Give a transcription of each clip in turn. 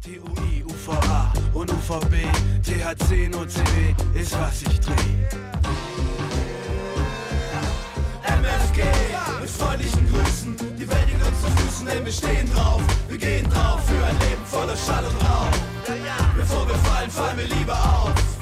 TUI, UVA und UVB, THC und OCB ist was ich dreh. MFG mit freundlichen Grüßen, die Welt liegt uns zu Füßen, denn wir stehen drauf, wir gehen drauf für ein Leben voller Schall und Rauch. Bevor wir fallen, fallen wir lieber auf.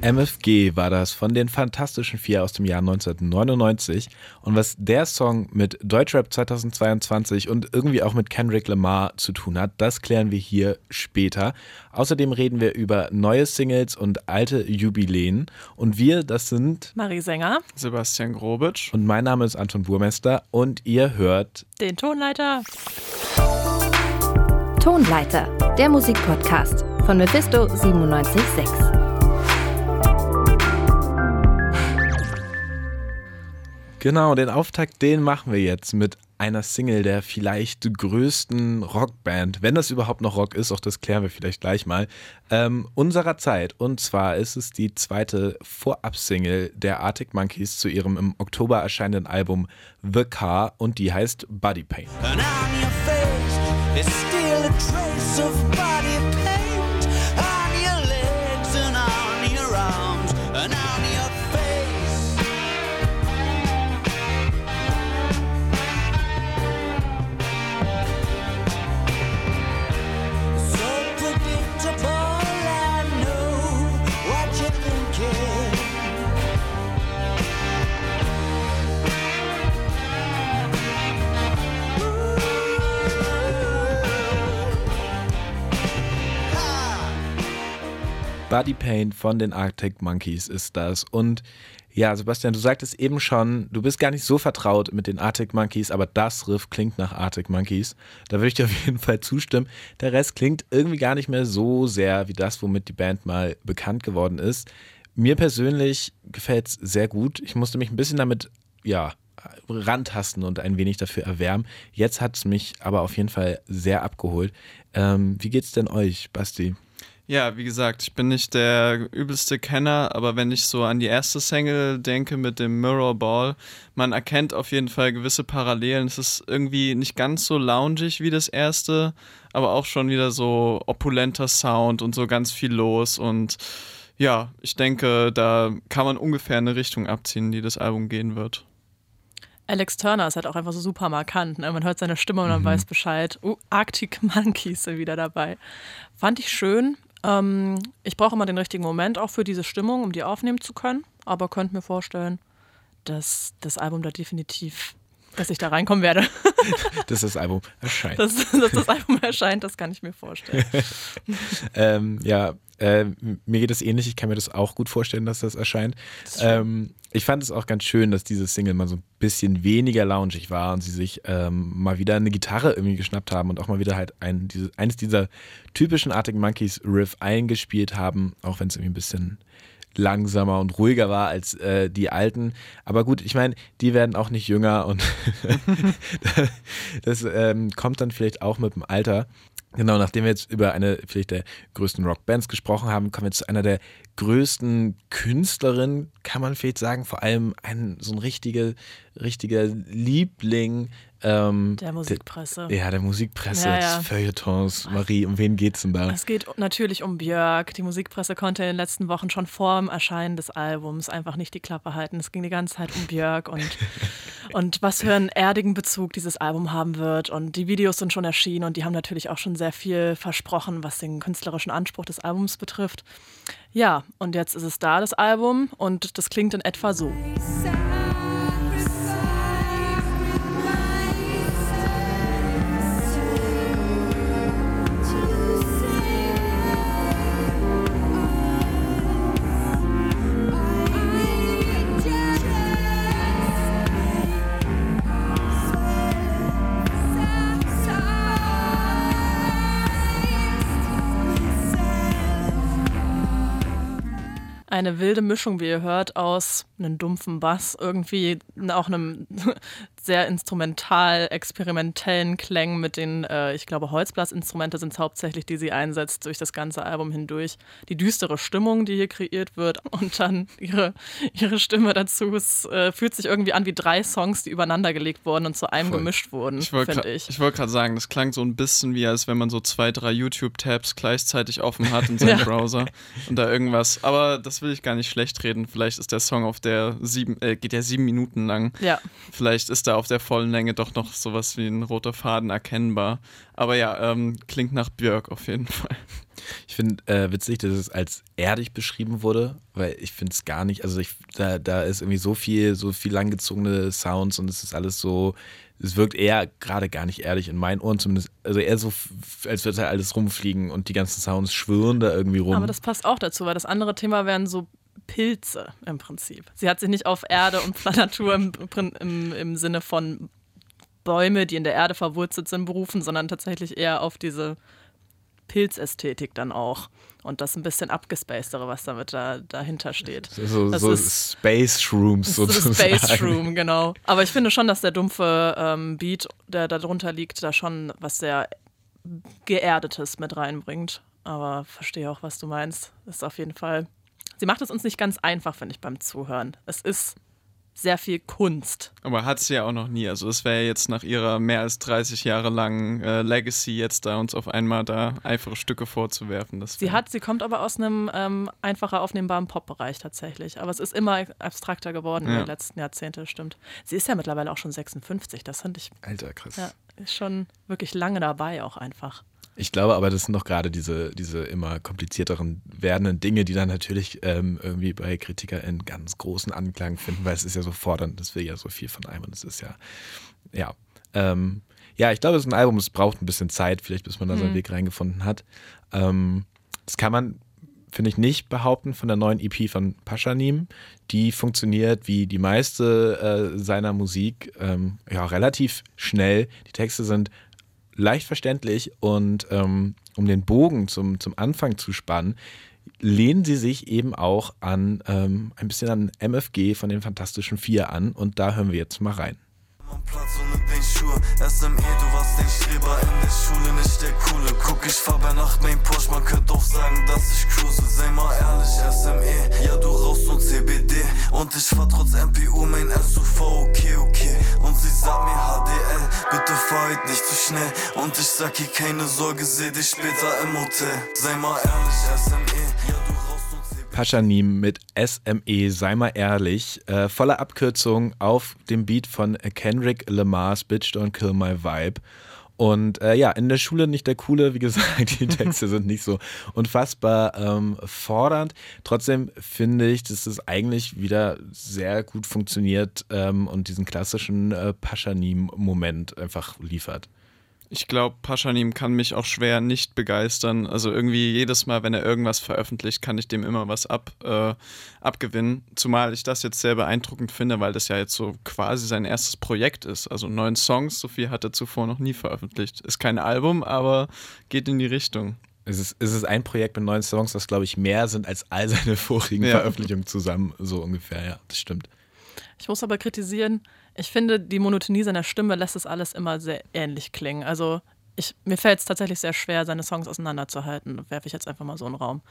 MFG war das von den Fantastischen Vier aus dem Jahr 1999. Und was der Song mit Deutschrap 2022 und irgendwie auch mit Kendrick Lamar zu tun hat, das klären wir hier später. Außerdem reden wir über neue Singles und alte Jubiläen. Und wir, das sind Marie Sänger, Sebastian Grobitsch. und mein Name ist Anton Burmester und ihr hört den Tonleiter. Tonleiter, der Musikpodcast von Mephisto 97.6. Genau, den Auftakt, den machen wir jetzt mit einer Single der vielleicht größten Rockband, wenn das überhaupt noch Rock ist, auch das klären wir vielleicht gleich mal, ähm, unserer Zeit. Und zwar ist es die zweite Vorab-Single der Arctic Monkeys zu ihrem im Oktober erscheinenden Album The Car und die heißt Body Pain. And on your face is still a trace of Body Paint von den Arctic Monkeys ist das. Und ja, Sebastian, du sagtest eben schon, du bist gar nicht so vertraut mit den Arctic Monkeys, aber das Riff klingt nach Arctic Monkeys. Da würde ich dir auf jeden Fall zustimmen. Der Rest klingt irgendwie gar nicht mehr so sehr wie das, womit die Band mal bekannt geworden ist. Mir persönlich gefällt es sehr gut. Ich musste mich ein bisschen damit, ja, rantasten und ein wenig dafür erwärmen. Jetzt hat es mich aber auf jeden Fall sehr abgeholt. Ähm, wie geht's denn euch, Basti? Ja, wie gesagt, ich bin nicht der übelste Kenner, aber wenn ich so an die erste Single denke mit dem Mirror Ball, man erkennt auf jeden Fall gewisse Parallelen. Es ist irgendwie nicht ganz so loungig wie das erste, aber auch schon wieder so opulenter Sound und so ganz viel los und ja, ich denke, da kann man ungefähr eine Richtung abziehen, die das Album gehen wird. Alex Turner ist halt auch einfach so super markant. Ne? Man hört seine Stimme und man weiß Bescheid. Uh, Arctic Monkeys sind wieder dabei. Fand ich schön. Ähm, ich brauche immer den richtigen Moment auch für diese Stimmung, um die aufnehmen zu können. Aber könnte mir vorstellen, dass das Album da definitiv, dass ich da reinkommen werde. Dass das Album erscheint. dass, dass das Album erscheint, das kann ich mir vorstellen. Ähm, ja, äh, mir geht es ähnlich. Ich kann mir das auch gut vorstellen, dass das erscheint. ähm, ich fand es auch ganz schön, dass diese Single mal so ein bisschen weniger loungig war und sie sich ähm, mal wieder eine Gitarre irgendwie geschnappt haben und auch mal wieder halt ein, diese, eines dieser typischen Arctic Monkeys Riff eingespielt haben, auch wenn es irgendwie ein bisschen langsamer und ruhiger war als äh, die alten. Aber gut, ich meine, die werden auch nicht jünger und das ähm, kommt dann vielleicht auch mit dem Alter. Genau, nachdem wir jetzt über eine vielleicht der größten Rockbands gesprochen haben, kommen wir zu einer der größten Künstlerinnen, kann man vielleicht sagen, vor allem ein so ein richtiger, richtiger Liebling ähm, Der Musikpresse. Der, ja, der Musikpresse, Ja, ja. des Feuilletons. Marie, um wen geht's denn da? Es geht natürlich um Björk. Die Musikpresse konnte in den letzten Wochen schon vor dem Erscheinen des Albums einfach nicht die Klappe halten. Es ging die ganze Zeit um Björk und, und was für einen erdigen Bezug dieses Album haben wird. Und die Videos sind schon erschienen und die haben natürlich auch schon sehr viel versprochen, was den künstlerischen Anspruch des Albums betrifft. Ja, und jetzt ist es da, das Album, und das klingt in etwa so. Eine wilde Mischung, wie ihr hört, aus einem dumpfen Bass, irgendwie auch einem sehr instrumental, experimentellen Klängen mit den, äh, ich glaube, Holzblasinstrumente sind es hauptsächlich, die sie einsetzt durch das ganze Album hindurch. Die düstere Stimmung, die hier kreiert wird und dann ihre, ihre Stimme dazu. Es äh, fühlt sich irgendwie an wie drei Songs, die übereinander gelegt wurden und zu einem Voll. gemischt wurden, Ich wollte finde ich. ich wollte gerade sagen, das klang so ein bisschen wie, als wenn man so zwei, drei YouTube-Tabs gleichzeitig offen hat in seinem Ja. Browser und da irgendwas. Aber das will ich gar nicht schlecht reden. Vielleicht ist der Song auf der sieben, äh, geht ja sieben Minuten lang. Ja, Vielleicht ist da auf der vollen Länge doch noch sowas wie ein roter Faden erkennbar. Aber ja, ähm, klingt nach Björk auf jeden Fall. Ich finde äh, witzig, dass es als erdig beschrieben wurde, weil ich finde es gar nicht, also ich, da, da ist irgendwie so viel, so viel langgezogene Sounds und es ist alles so, es wirkt eher gerade gar nicht ehrlich in meinen Ohren zumindest, also eher so, als würde da alles rumfliegen und die ganzen Sounds schwirren da irgendwie rum. aber das passt auch dazu, weil das andere Thema wären so Pilze im Prinzip. Sie hat sich nicht auf Erde und Natur im, im, im Sinne von Bäume, die in der Erde verwurzelt sind, berufen, sondern tatsächlich eher auf diese Pilzästhetik dann auch. Und das ein bisschen abgespacedere, was damit da, dahinter steht. so, das so ist- Space ist sozusagen. Space Room, genau. Aber ich finde schon, dass der dumpfe ähm, Beat, der da drunter liegt, da schon was sehr Geerdetes mit reinbringt. Aber verstehe auch, was du meinst. Ist auf jeden Fall. Sie macht es uns nicht ganz einfach, finde ich, beim Zuhören. Es ist sehr viel Kunst. Aber hat sie ja auch noch nie. Also es wäre jetzt nach ihrer mehr als 30 Jahre langen äh, Legacy jetzt da uns auf einmal da einfache Stücke vorzuwerfen. Das Sie hat, sie kommt aber aus einem ähm, einfacher aufnehmbaren Pop-Bereich tatsächlich. Aber es ist immer abstrakter geworden in Ja. den letzten Jahrzehnten, stimmt. Sie ist ja mittlerweile auch schon 56. Das finde ich Alter, krass. Ja, ist schon wirklich lange dabei auch einfach. Ich glaube aber, das sind doch gerade diese, diese immer komplizierteren werdenden Dinge, die dann natürlich ähm, irgendwie bei KritikerInnen ganz großen Anklang finden, weil es ist ja so fordernd, das will ja so viel von einem und es ist ja, ja. Ähm, ja, ich glaube, es ist ein Album, es braucht ein bisschen Zeit, vielleicht bis man da seinen Weg reingefunden hat. Ähm, das kann man, finde ich, nicht behaupten von der neuen EP von Paschanim. Die funktioniert wie die meiste äh, seiner Musik ähm, ja, relativ schnell. Die Texte sind leicht verständlich und ähm, um den Bogen zum, zum Anfang zu spannen, lehnen sie sich eben auch an ähm, ein bisschen an MFG von den Fantastischen Vier an und da hören wir jetzt mal rein. Platz ohne den Schuhe. SME, du warst den Streber in der Schule, nicht der Coole. Guck, ich fahr bei Nacht mein Porsche, man könnte auch sagen, dass ich cruise. Sei mal ehrlich, SME, ja, du rauchst nur CBD. Und ich fahr trotz MPU mein heute nicht zu schnell. Und ich sag ihr keine Sorge, seh dich später im Hotel. Sei mal ehrlich, SME. Paschanim mit SME, sei mal ehrlich, äh, voller Abkürzung auf dem Beat von Kendrick Lamar's Bitch Don't Kill My Vibe. Und äh, ja, in der Schule nicht der Coole, wie gesagt, die Texte sind nicht so unfassbar ähm, fordernd. Trotzdem finde ich, dass es eigentlich wieder sehr gut funktioniert ähm, und diesen klassischen äh, Paschanim-Moment einfach liefert. Ich glaube, Paschanim kann mich auch schwer nicht begeistern. Also irgendwie jedes Mal, wenn er irgendwas veröffentlicht, kann ich dem immer was ab, äh, abgewinnen. Zumal ich das jetzt sehr beeindruckend finde, weil das ja jetzt so quasi sein erstes Projekt ist. Also neun Songs, so viel hat er zuvor noch nie veröffentlicht. Ist kein Album, aber geht in die Richtung. Es ist, es ist ein Projekt mit neun Songs, das, glaube ich, mehr sind als all seine vorigen Ja. Veröffentlichungen zusammen, so ungefähr. Ja, das stimmt. Ich muss aber kritisieren, ich finde, die Monotonie seiner Stimme lässt es alles immer sehr ähnlich klingen. Also ich, mir fällt es tatsächlich sehr schwer, seine Songs auseinanderzuhalten. Werfe ich jetzt einfach mal so in den Raum.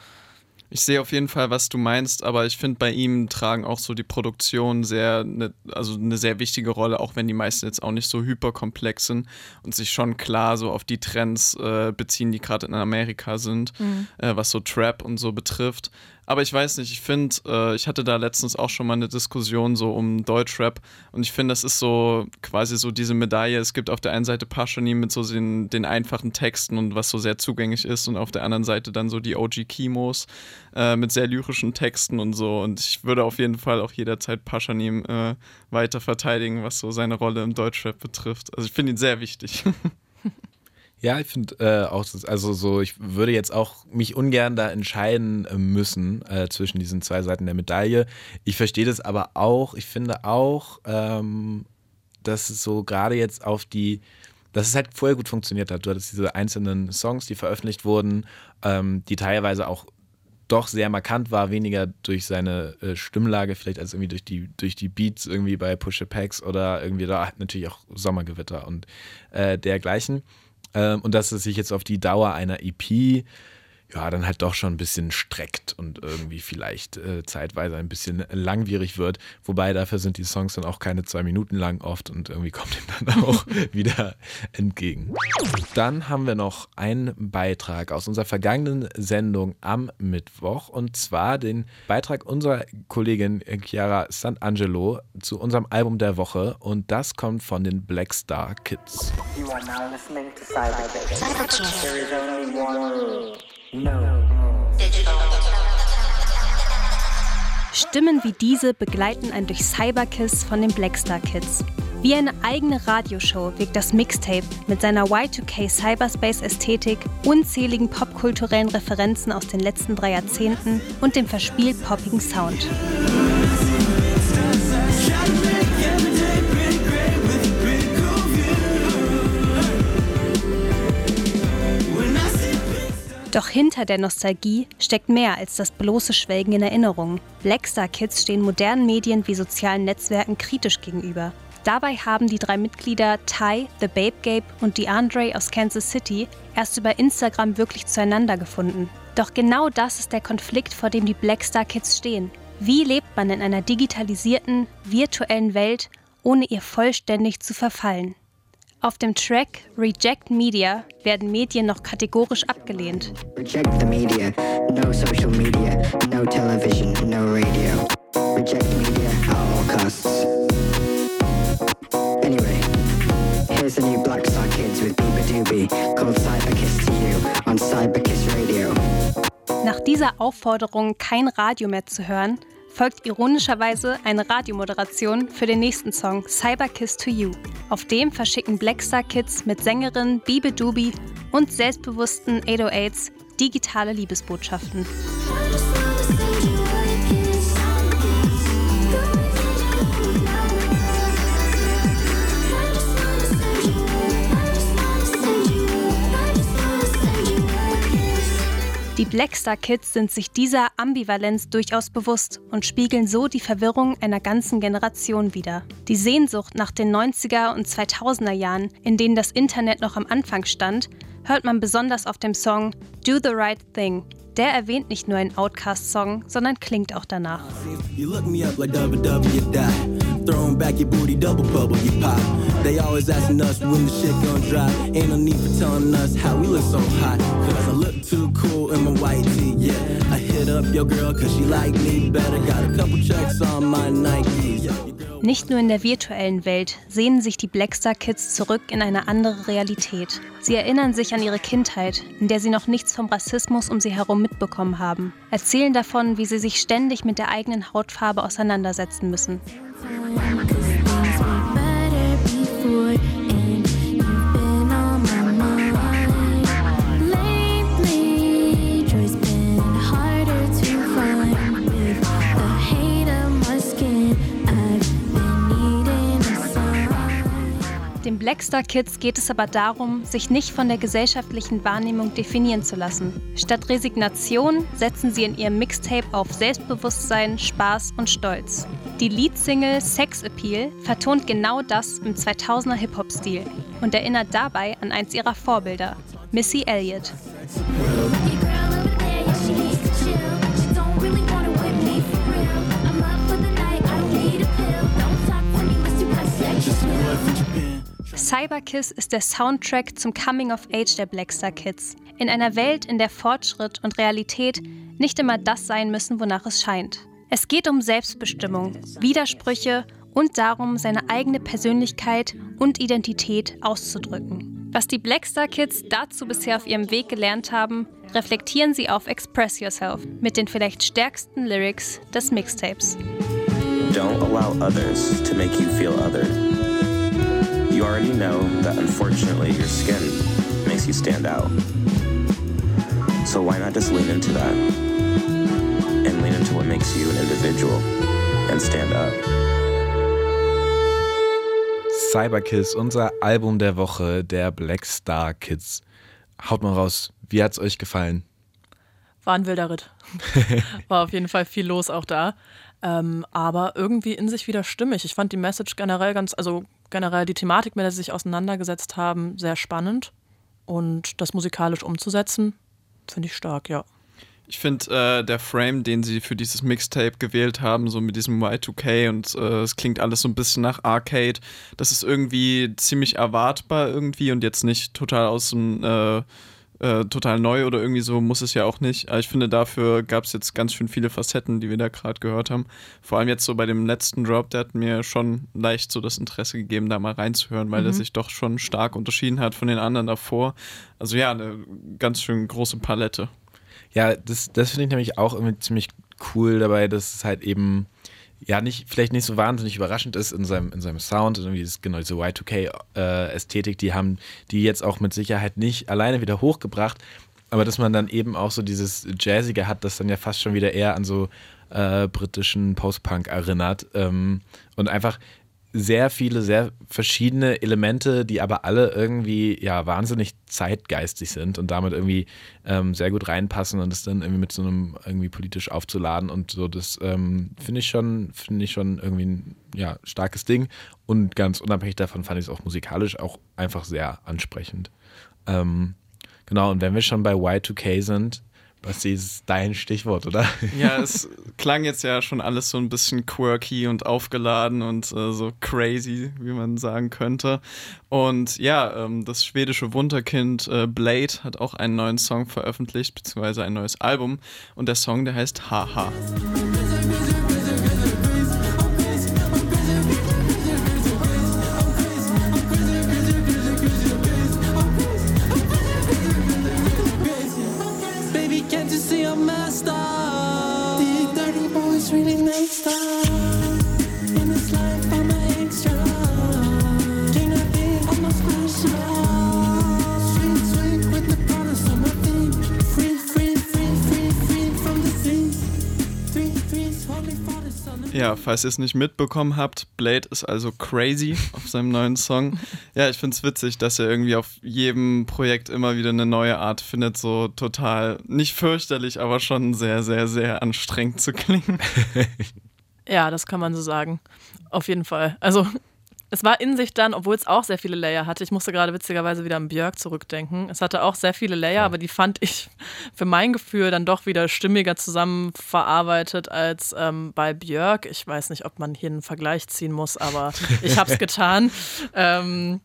Ich sehe auf jeden Fall, was du meinst, aber ich finde, bei ihm tragen auch so die Produktionen sehr, ne, also eine sehr wichtige Rolle, auch wenn die meisten jetzt auch nicht so hyperkomplex sind und sich schon klar so auf die Trends äh, beziehen, die gerade in Amerika sind, äh, was so Trap und so betrifft. Aber ich weiß nicht, ich finde, äh, ich hatte da letztens auch schon mal eine Diskussion so um Deutschrap und ich finde, das ist so quasi so diese Medaille. Es gibt auf der einen Seite Pashani mit so den, den einfachen Texten und was so sehr zugänglich ist und auf der anderen Seite dann so die OG Kimos äh, mit sehr lyrischen Texten und so. Und ich würde auf jeden Fall auch jederzeit Paschanim äh, weiter verteidigen, was so seine Rolle im Deutschrap betrifft. Also ich finde ihn sehr wichtig. Ja, ich finde äh, auch, also so, ich würde jetzt auch mich ungern da entscheiden äh, müssen äh, zwischen diesen zwei Seiten der Medaille. Ich verstehe das aber auch. Ich finde auch, ähm, dass es so gerade jetzt auf die, dass es halt vorher gut funktioniert hat. Du hattest diese einzelnen Songs, die veröffentlicht wurden, ähm, die teilweise auch doch sehr markant war, weniger durch seine äh, Stimmlage, vielleicht als irgendwie durch die, durch die Beats irgendwie bei Push Packs oder irgendwie da natürlich auch Sommergewitter und äh, dergleichen. Ähm, und dass es sich jetzt auf die Dauer einer EP ja, dann halt doch schon ein bisschen streckt und irgendwie vielleicht äh, zeitweise ein bisschen langwierig wird. Wobei dafür sind die Songs dann auch keine zwei Minuten lang oft und irgendwie kommt ihm dann auch wieder entgegen. Dann haben wir noch einen Beitrag aus unserer vergangenen Sendung am Mittwoch und zwar den Beitrag unserer Kollegin Chiara Sant'Angelo zu unserem Album der Woche und das kommt von den Black Star Kids. You are now listening to Cyberkiss. Stimmen wie diese begleiten ein durch Cyberkiss von den Blackstar Kids. Wie eine eigene Radioshow wirkt das Mixtape mit seiner Y2K Cyberspace-Ästhetik, unzähligen popkulturellen Referenzen aus den letzten drei Jahrzehnten und dem verspielt poppigen Sound. Doch hinter der Nostalgie steckt mehr als das bloße Schwelgen in Erinnerungen. Blackstar Kids stehen modernen Medien wie sozialen Netzwerken kritisch gegenüber. Dabei haben die drei Mitglieder Ty, The Babe Gabe und DeAndre aus Kansas City erst über Instagram wirklich zueinander gefunden. Doch genau das ist der Konflikt, vor dem die Blackstar Kids stehen. Wie lebt man in einer digitalisierten, virtuellen Welt, ohne ihr vollständig zu verfallen? Auf dem Track Reject Media werden Medien noch kategorisch abgelehnt. Reject the media. No social media. No television. No radio. Reject media at all costs. Anyway, here's the new Black Star Kids with Biba Doobie called Cyberkiss to You on Cyberkiss Radio. Nach dieser Aufforderung, kein Radio mehr zu hören, folgt ironischerweise eine Radiomoderation für den nächsten Song Cyberkiss to You. Auf dem verschicken Blackstar Kids mit Sängerin Bibe Doobie und selbstbewussten 808s digitale Liebesbotschaften. Die Blackstar Kids sind sich dieser Ambivalenz durchaus bewusst und spiegeln so die Verwirrung einer ganzen Generation wider. Die Sehnsucht nach den 90er und 2000er Jahren, in denen das Internet noch am Anfang stand, hört man besonders auf dem Song Do the Right Thing. Der erwähnt nicht nur einen Outcast-Song, sondern klingt auch danach. Die. Throwing back your booty, double bubble, you pop. They always asking us when the shit gon' drop. Ain't no need for telling us how we look so hot. Cause I look too cool in my white tee, yeah. I hit up your girl cause she like me better. Got a couple checks on my Nikes. Yeah, Nicht nur in der virtuellen Welt sehnen sich die Blackstar Kids zurück in eine andere Realität. Sie erinnern sich an ihre Kindheit, in der sie noch nichts vom Rassismus um sie herum mitbekommen haben, erzählen davon, wie sie sich ständig mit der eigenen Hautfarbe auseinandersetzen müssen. Den Blackstar Kids geht es aber darum, sich nicht von der gesellschaftlichen Wahrnehmung definieren zu lassen. Statt Resignation setzen sie in ihrem Mixtape auf Selbstbewusstsein, Spaß und Stolz. Die Leadsingle Sex Appeal vertont genau das im 2000er Hip-Hop-Stil und erinnert dabei an eins ihrer Vorbilder, Missy Elliott. Cyberkiss ist der Soundtrack zum Coming of Age der Blackstar Kids. In einer Welt, in der Fortschritt und Realität nicht immer das sein müssen, wonach es scheint. Es geht um Selbstbestimmung, Widersprüche und darum, seine eigene Persönlichkeit und Identität auszudrücken. Was die Blackstar Kids dazu bisher auf ihrem Weg gelernt haben, reflektieren sie auf Express Yourself mit den vielleicht stärksten Lyrics des Mixtapes. Don't allow others to make you feel other. You already know that unfortunately your skin makes you stand out. So why not just lean into that and lean into what makes you an individual and stand up? Cyberkiss, unser Album der Woche der Black Star Kids. Haut mal raus, wie hat's euch gefallen? War ein wilder Ritt. War auf jeden Fall viel los auch da. Ähm, aber irgendwie in sich wieder stimmig. Ich fand die Message generell ganz, also generell die Thematik, mit der sie sich auseinandergesetzt haben, sehr spannend. Und das musikalisch umzusetzen, finde ich stark, ja. Ich finde, äh, der Frame, den sie für dieses Mixtape gewählt haben, so mit diesem Y2K und äh, es klingt alles so ein bisschen nach Arcade, das ist irgendwie ziemlich erwartbar irgendwie und jetzt nicht total aus dem äh, äh, total neu oder irgendwie so muss es ja auch nicht. Aber ich finde, dafür gab es jetzt ganz schön viele Facetten, die wir da gerade gehört haben. Vor allem jetzt so bei dem letzten Drop, der hat mir schon leicht so das Interesse gegeben, da mal reinzuhören, weil mhm. er sich doch schon stark unterschieden hat von den anderen davor. Also ja, eine ganz schön große Palette. Ja, das, das finde ich nämlich auch irgendwie ziemlich cool dabei, dass es halt eben ja nicht, vielleicht nicht so wahnsinnig überraschend ist in seinem, in seinem Sound, irgendwie das, genau diese Y2K-Ästhetik, äh, die haben die jetzt auch mit Sicherheit nicht alleine wieder hochgebracht, aber dass man dann eben auch so dieses Jazzige hat, das dann ja fast schon wieder eher an so äh, britischen Post-Punk erinnert ähm, und einfach sehr viele, sehr verschiedene Elemente, die aber alle irgendwie ja wahnsinnig zeitgeistig sind und damit irgendwie ähm, sehr gut reinpassen und es dann irgendwie mit so einem irgendwie politisch aufzuladen und so, das ähm, finde ich schon, finde ich schon irgendwie ein ja, starkes Ding und ganz unabhängig davon fand ich es auch musikalisch auch einfach sehr ansprechend. Ähm, genau, und wenn wir schon bei Y2K sind, Basti, ist dein Stichwort, oder? Ja, es klang jetzt ja schon alles so ein bisschen quirky und aufgeladen und äh, so crazy, wie man sagen könnte. Und ja, ähm, das schwedische Wunderkind äh, Blade hat auch einen neuen Song veröffentlicht, beziehungsweise ein neues Album. Und der Song, der heißt Haha. Ja, falls ihr es nicht mitbekommen habt, Blade ist also crazy auf seinem neuen Song. Ja, ich finde es witzig, dass er irgendwie auf jedem Projekt immer wieder eine neue Art findet, so total, nicht fürchterlich, aber schon sehr, sehr, sehr anstrengend zu klingen. Ja, das kann man so sagen. Auf jeden Fall. Also es war in sich dann, obwohl es auch sehr viele Layer hatte. Ich musste gerade witzigerweise wieder an Björk zurückdenken. Es hatte auch sehr viele Layer, aber die fand ich für mein Gefühl dann doch wieder stimmiger zusammen verarbeitet als ähm, bei Björk. Ich weiß nicht, ob man hier einen Vergleich ziehen muss, aber ich habe es getan. Ähm,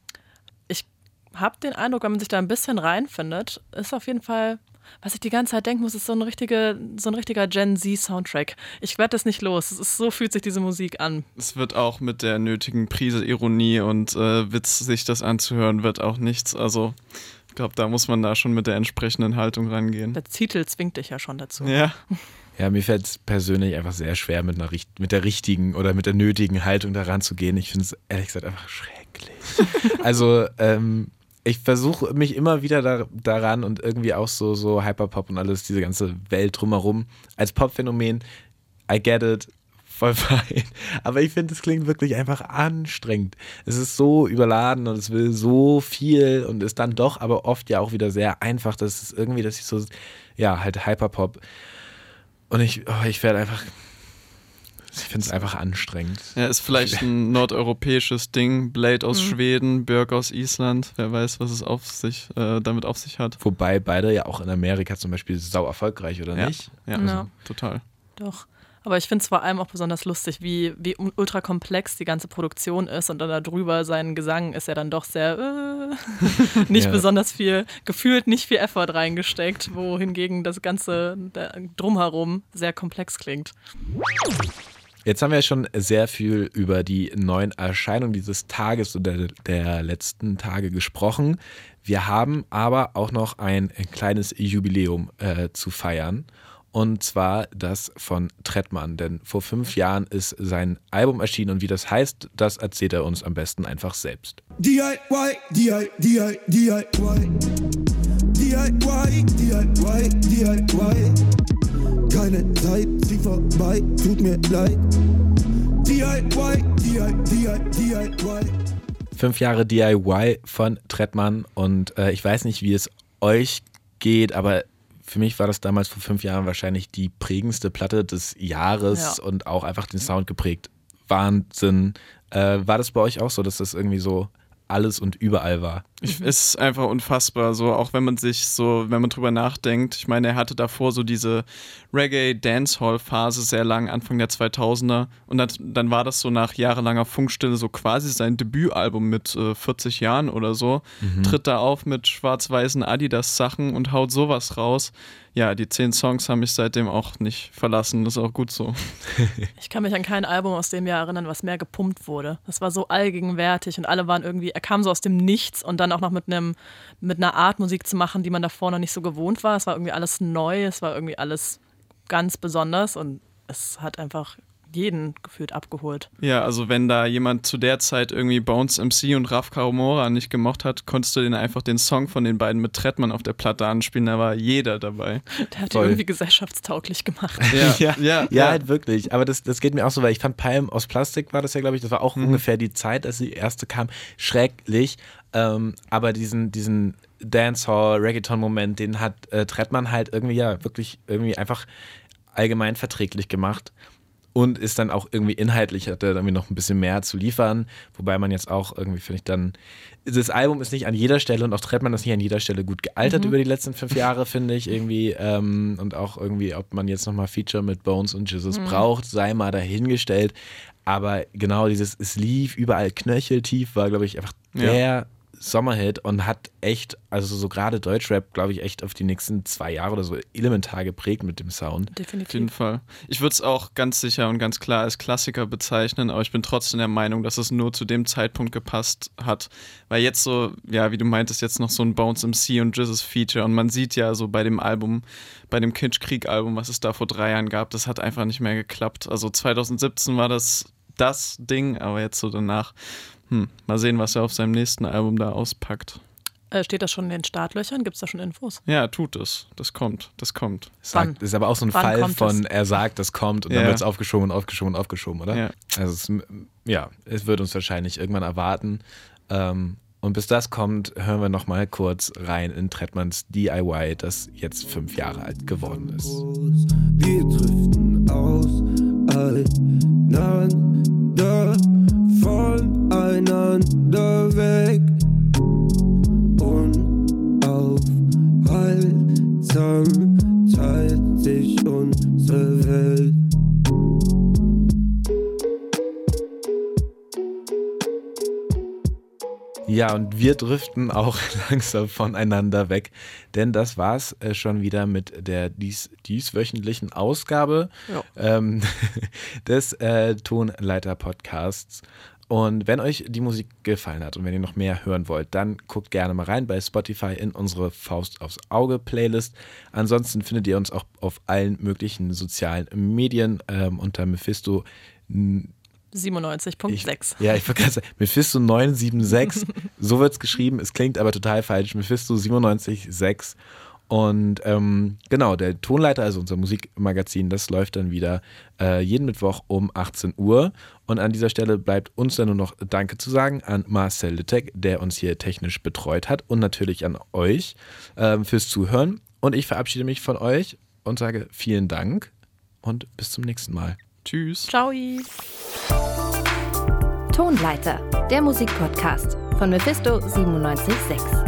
ich habe den Eindruck, wenn man sich da ein bisschen reinfindet, ist auf jeden Fall was ich die ganze Zeit denken muss, ist so ein, richtige, so ein richtiger Gen Z-Soundtrack. Ich werde das nicht los. Es ist, so fühlt sich diese Musik an. Es wird auch mit der nötigen Prise Ironie und äh, Witz, sich das anzuhören, wird auch nichts. Also ich glaube, da muss man da schon mit der entsprechenden Haltung rangehen. Der Titel zwingt dich ja schon dazu. Ja. Ja, mir fällt es persönlich einfach sehr schwer, mit, einer, mit der richtigen oder mit der nötigen Haltung daran zu gehen. Ich finde es ehrlich gesagt einfach schrecklich. also, ähm, ich versuche mich immer wieder da, daran und irgendwie auch so, so Hyperpop und alles, diese ganze Welt drumherum als Popphänomen. I get it, voll fein. Aber ich finde, es klingt wirklich einfach anstrengend. Es ist so überladen und es will so viel und ist dann doch aber oft ja auch wieder sehr einfach. Das ist irgendwie, dass ich so, ja, halt Hyperpop. Und ich, oh, ich werde einfach ich finde es einfach anstrengend. Ja, ist vielleicht ein nordeuropäisches Ding. Blade aus mhm. Schweden, Björk aus Island. Wer weiß, was es auf sich, äh, damit auf sich hat. Wobei beide ja auch in Amerika zum Beispiel sau erfolgreich, oder ja. nicht? Ja, also, ja. total. Doch. Aber ich finde es vor allem auch besonders lustig, wie, wie ultra komplex die ganze Produktion ist und dann darüber sein Gesang ist ja dann doch sehr äh, nicht ja. besonders viel, gefühlt nicht viel Effort reingesteckt, wohingegen das Ganze drumherum sehr komplex klingt. Jetzt haben wir schon sehr viel über die neuen Erscheinungen dieses Tages oder der letzten Tage gesprochen. Wir haben aber auch noch ein kleines Jubiläum äh, zu feiern. Und zwar das von Trettmann. Denn vor fünf Jahren ist sein Album erschienen und wie das heißt, das erzählt er uns am besten einfach selbst. DIY, DIY, DIY, DIY. DIY, DIY, DIY keine Zeit, sie vorbei, tut mir leid. DIY, DIY, DIY. Fünf Jahre DIY von Trettmann und äh, ich weiß nicht, wie es euch geht, aber für mich war das damals vor fünf Jahren wahrscheinlich die prägendste Platte des Jahres Ja. und auch einfach den Sound geprägt. Wahnsinn. Äh, war das bei euch auch so, dass das irgendwie so alles und überall war? Ich, es ist einfach unfassbar, so auch wenn man sich so, wenn man drüber nachdenkt. Ich meine, er hatte davor so diese Reggae-Dancehall-Phase sehr lang, Anfang der 2000er. Und dann, dann war das so nach jahrelanger Funkstille so quasi sein Debütalbum mit äh, 40 Jahren oder so. Tritt da auf mit schwarz-weißen Adidas-Sachen und haut sowas raus. Ja, die zehn Songs haben mich seitdem auch nicht verlassen. Das ist auch gut so. Ich kann mich an kein Album aus dem Jahr erinnern, was mehr gepumpt wurde. Das war so allgegenwärtig und alle waren irgendwie, er kam so aus dem Nichts und dann auch noch mit einem, mit einer Art Musik zu machen, die man davor noch nicht so gewohnt war. Es war irgendwie alles neu, es war irgendwie alles ganz besonders und es hat einfach jeden gefühlt abgeholt. Ja, also wenn da jemand zu der Zeit irgendwie Bones MC und Raf Karomora nicht gemocht hat, konntest du den einfach den Song von den beiden mit Trettmann auf der Platte anspielen, da war jeder dabei. Der hat die Voll. irgendwie gesellschaftstauglich gemacht. Ja, ja, Ja, halt wirklich. Aber das, das geht mir auch so, weil ich fand Palm aus Plastik war das ja, glaube ich, das war auch ungefähr die Zeit, als die erste kam. Schrecklich. Ähm, aber diesen, diesen Dancehall, Reggaeton-Moment, den hat äh, Trettmann halt irgendwie ja wirklich irgendwie einfach allgemein verträglich gemacht. Und ist dann auch irgendwie inhaltlich, hat er irgendwie noch ein bisschen mehr zu liefern. Wobei man jetzt auch irgendwie, finde ich, dann. Das Album ist nicht an jeder Stelle und auch Trettmann ist nicht an jeder Stelle gut gealtert über die letzten fünf Jahre, finde ich irgendwie. Ähm, und auch irgendwie, ob man jetzt nochmal Feature mit Bones und Jesus braucht, sei mal dahingestellt. Aber genau dieses, es lief überall knöcheltief, war, glaube ich, einfach Ja. der Sommerhit und hat echt, also so gerade Deutschrap, glaube ich, echt auf die nächsten zwei Jahre oder so elementar geprägt mit dem Sound. Auf jeden Definitiv. Fall. Ich würde es auch ganz sicher und ganz klar als Klassiker bezeichnen, aber ich bin trotzdem der Meinung, dass es nur zu dem Zeitpunkt gepasst hat. Weil jetzt so, ja, wie du meintest, jetzt noch so ein Bones MC und Jesus Feature und man sieht ja so bei dem Album, bei dem Kitsch-Krieg-Album, was es da vor drei Jahren gab, das hat einfach nicht mehr geklappt. Also 2017 war das das Ding, aber jetzt so danach, hm, mal sehen, was er auf seinem nächsten Album da auspackt. Äh, steht das schon in den Startlöchern? Gibt es da schon Infos? Ja, tut es. Das kommt, das kommt. Sagt, Wann? ist aber auch so ein Wann Fall von, es? er sagt, das kommt und Ja. dann wird es aufgeschoben und aufgeschoben und aufgeschoben, oder? Ja. Also es, ja, es wird uns wahrscheinlich irgendwann erwarten. Ähm, und bis das kommt, hören wir noch mal kurz rein in Trettmanns DIY, das jetzt fünf Jahre alt geworden ist. Wir driften auseinander, voneinander weg. Unaufhaltsam teilt sich unsere Welt. Ja, und wir driften auch langsam voneinander weg, denn das war's äh, schon wieder mit der dies, dieswöchentlichen Ausgabe Ja. ähm, des äh, Tonleiter-Podcasts. Und wenn euch die Musik gefallen hat und wenn ihr noch mehr hören wollt, dann guckt gerne mal rein bei Spotify in unsere Faust aufs Auge Playlist. Ansonsten findet ihr uns auch auf allen möglichen sozialen Medien ähm, unter Mephisto 97.6. ja, ich sagen, Mephisto 976, so wird es geschrieben, es klingt aber total falsch, Mephisto 976. Und ähm, genau, der Tonleiter, also unser Musikmagazin, das läuft dann wieder äh, jeden Mittwoch um 18 Uhr. Und an dieser Stelle bleibt uns dann nur noch Danke zu sagen an Marcel Littek, der uns hier technisch betreut hat und natürlich an euch ähm, fürs Zuhören. Und ich verabschiede mich von euch und sage vielen Dank und bis zum nächsten Mal. Tschüss. Ciao. Tonleiter, der Musikpodcast von Mephisto 976.